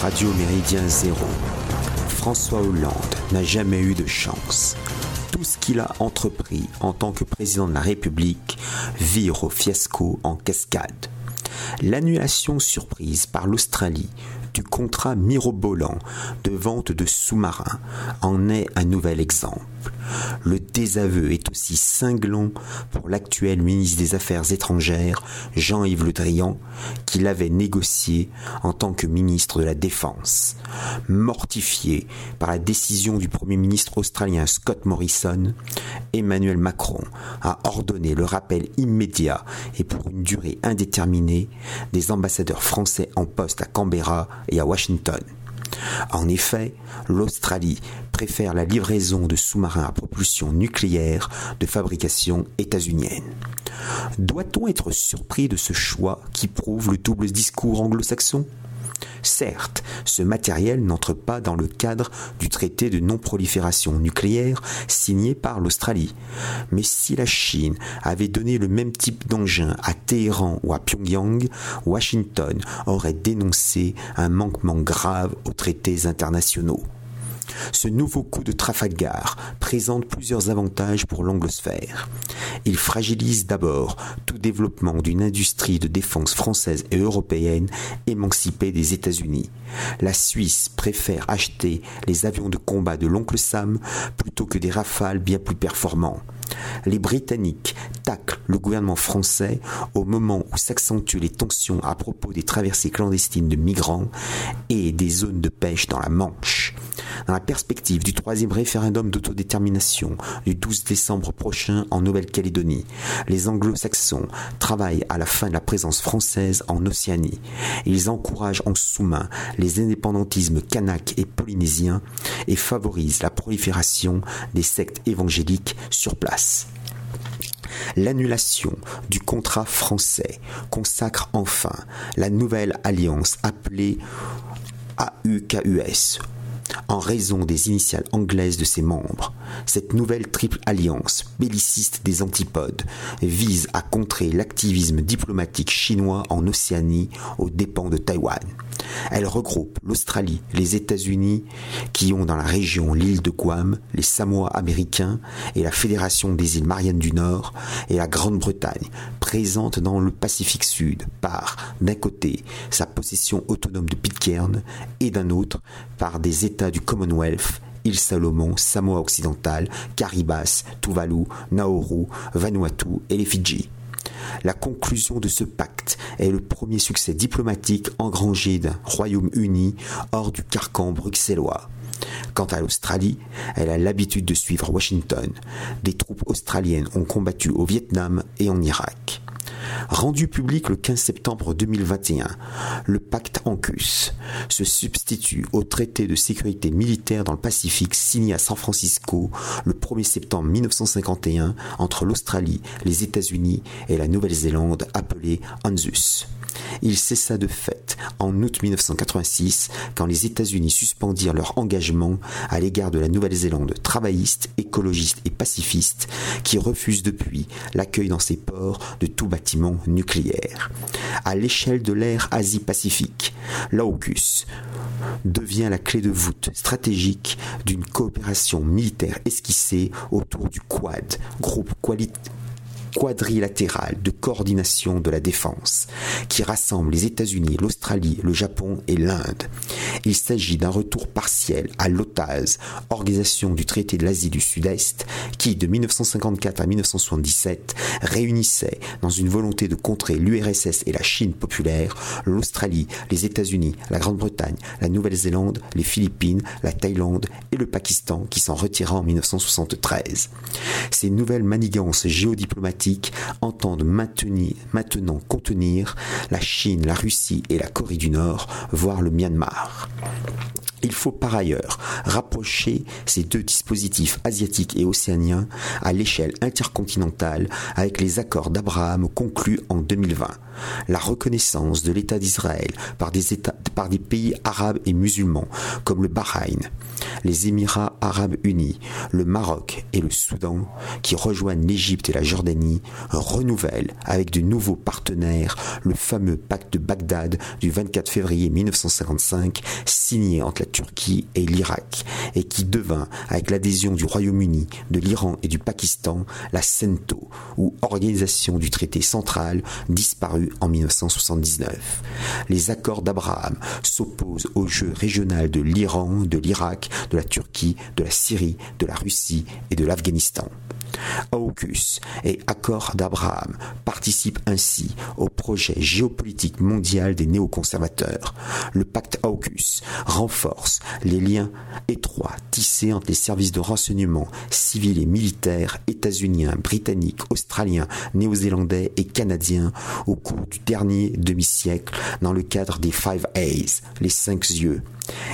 Radio Méridien Zéro, François Hollande n'a jamais eu de chance. Tout ce qu'il a entrepris en tant que président de la République vire au fiasco en cascade. L'annulation surprise par l'Australie du contrat mirobolant de vente de sous-marins en est un nouvel exemple. Le désaveu est aussi cinglant pour l'actuel ministre des Affaires étrangères, Jean-Yves Le Drian, qui l'avait négocié en tant que ministre de la Défense. Mortifié par la décision du Premier ministre australien Scott Morrison, Emmanuel Macron a ordonné le rappel immédiat et pour une durée indéterminée des ambassadeurs français en poste à Canberra et à Washington. En effet, l'Australie préfère la livraison de sous-marins à propulsion nucléaire de fabrication états-unienne. Doit-on être surpris de ce choix qui prouve le double discours anglo-saxon? Certes, ce matériel n'entre pas dans le cadre du traité de non-prolifération nucléaire signé par l'Australie. Mais si la Chine avait donné le même type d'engin à Téhéran ou à Pyongyang, Washington aurait dénoncé un manquement grave aux traités internationaux. Ce nouveau coup de Trafalgar présente plusieurs avantages pour l'anglosphère. Il fragilise d'abord tout développement d'une industrie de défense française et européenne émancipée des États-Unis. La Suisse préfère acheter les avions de combat de l'oncle Sam plutôt que des rafales bien plus performants. Les Britanniques taclent le gouvernement français au moment où s'accentuent les tensions à propos des traversées clandestines de migrants et des zones de pêche dans la Manche. Dans la perspective du troisième référendum d'autodétermination du 12 décembre prochain en Nouvelle-Calédonie, les anglo-saxons travaillent à la fin de la présence française en Océanie. Ils encouragent en sous-main les indépendantismes kanaks et polynésiens et favorisent la prolifération des sectes évangéliques sur place. L'annulation du contrat français consacre enfin la nouvelle alliance appelée AUKUS en raison des initiales anglaises de ses membres. Cette nouvelle triple alliance belliciste des antipodes vise à contrer l'activisme diplomatique chinois en Océanie aux dépens de Taïwan. Elle regroupe l'Australie, les États-Unis, qui ont dans la région l'île de Guam, les Samoa américains et la Fédération des îles Mariannes du Nord, et la Grande-Bretagne, présente dans le Pacifique Sud par, d'un côté, sa possession autonome de Pitcairn et d'un autre, par des États du Commonwealth îles Salomon, Samoa occidental, Caribas, Tuvalu, Nauru, Vanuatu et les Fidji. La conclusion de ce pacte est le premier succès diplomatique engrangé d'un Royaume-Uni hors du carcan bruxellois. Quant à l'Australie, elle a l'habitude de suivre Washington. Des troupes australiennes ont combattu au Vietnam et en Irak. Rendu public le 15 septembre 2021, le pacte ANCUS se substitue au traité de sécurité militaire dans le Pacifique signé à San Francisco le 1er septembre 1951 entre l'Australie, les États-Unis et la Nouvelle-Zélande appelé ANZUS. Il cessa de fait en août 1986 quand les États-Unis suspendirent leur engagement à l'égard de la Nouvelle-Zélande travailliste, écologiste et pacifiste qui refuse depuis l'accueil dans ses ports de tout bâtiment nucléaire. À l'échelle de l'ère Asie-Pacifique, l'AUKUS devient la clé de voûte stratégique d'une coopération militaire esquissée autour du Quad, groupe quadrilatéral de coordination de la défense, qui rassemble les États-Unis, l'Australie, le Japon et l'Inde. Il s'agit d'un retour partiel à l'OTAS, organisation du traité de l'Asie du Sud-Est, qui de 1954 à 1977 réunissait dans une volonté de contrer l'URSS et la Chine populaire, l'Australie, les États-Unis, la Grande-Bretagne, la Nouvelle-Zélande, les Philippines, la Thaïlande et le Pakistan qui s'en retira en 1973. Ces nouvelles manigances géodiplomatiques entendent maintenant contenir la Chine, la Russie et la Corée du Nord, voire le Myanmar. Il faut par ailleurs rapprocher ces deux dispositifs asiatiques et océaniens à l'échelle intercontinentale avec les accords d'Abraham conclus en 2020. La reconnaissance de l'État d'Israël par des pays arabes et musulmans comme le Bahreïn, les Émirats arabes unis, le Maroc et le Soudan qui rejoignent l'Égypte et la Jordanie Renouvellent avec de nouveaux partenaires le fameux pacte de Bagdad du 24 février 1955 signé entre la Turquie et l'Irak et qui devint, avec l'adhésion du Royaume-Uni, de l'Iran et du Pakistan, la CENTO, ou Organisation du traité central, disparue en 1979. Les accords d'Abraham s'opposent au jeu régional de l'Iran, de l'Irak, de la Turquie, de la Syrie, de la Russie et de l'Afghanistan. AUKUS et Accord d'Abraham participent ainsi au projet géopolitique mondial des néoconservateurs. Le pacte AUKUS renforce les liens étroits tissés entre les services de renseignement civils et militaires états-uniens, britanniques, australiens, néo-zélandais et canadiens au cours du dernier demi-siècle dans le cadre des Five A's, les cinq yeux.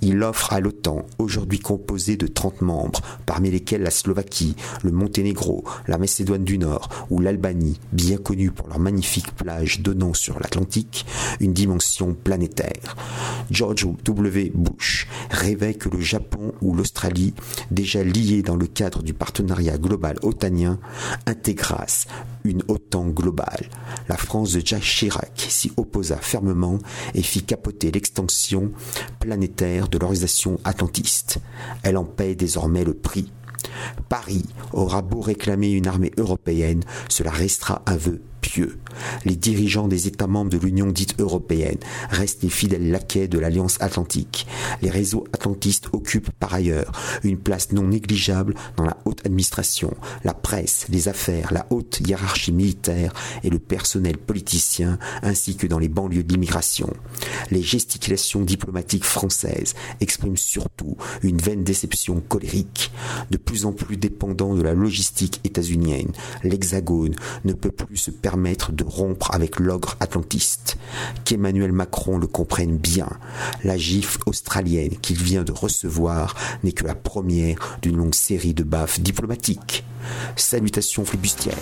Il offre à l'OTAN, aujourd'hui composée de 30 membres, parmi lesquels la Slovaquie, le Monténégro, la Macédoine du Nord ou l'Albanie, bien connus pour leurs magnifiques plages donnant sur l'Atlantique, une dimension planétaire. George W. Bush rêvait que le Japon ou l'Australie, déjà liés dans le cadre du partenariat global otanien, intégrassent une OTAN globale. La France de Jacques Chirac s'y opposa fermement et fit capoter l'extension planétaire de l'organisation atlantiste. Elle en paie désormais le prix. Paris aura beau réclamer une armée européenne, cela restera un vœu les dirigeants des États membres de l'Union dite européenne restent les fidèles laquais de l'Alliance atlantique. Les réseaux atlantistes occupent par ailleurs une place non négligeable dans la haute administration, la presse, les affaires, la haute hiérarchie militaire et le personnel politicien, ainsi que dans les banlieues d'immigration. Les gesticulations diplomatiques françaises expriment surtout une vaine déception colérique. De plus en plus dépendant de la logistique états-unienne, l'Hexagone ne peut plus se de rompre avec l'ogre atlantiste. Qu'Emmanuel Macron le comprenne bien. La gifle australienne qu'il vient de recevoir n'est que la première d'une longue série de baffes diplomatiques. Salutations flibustières.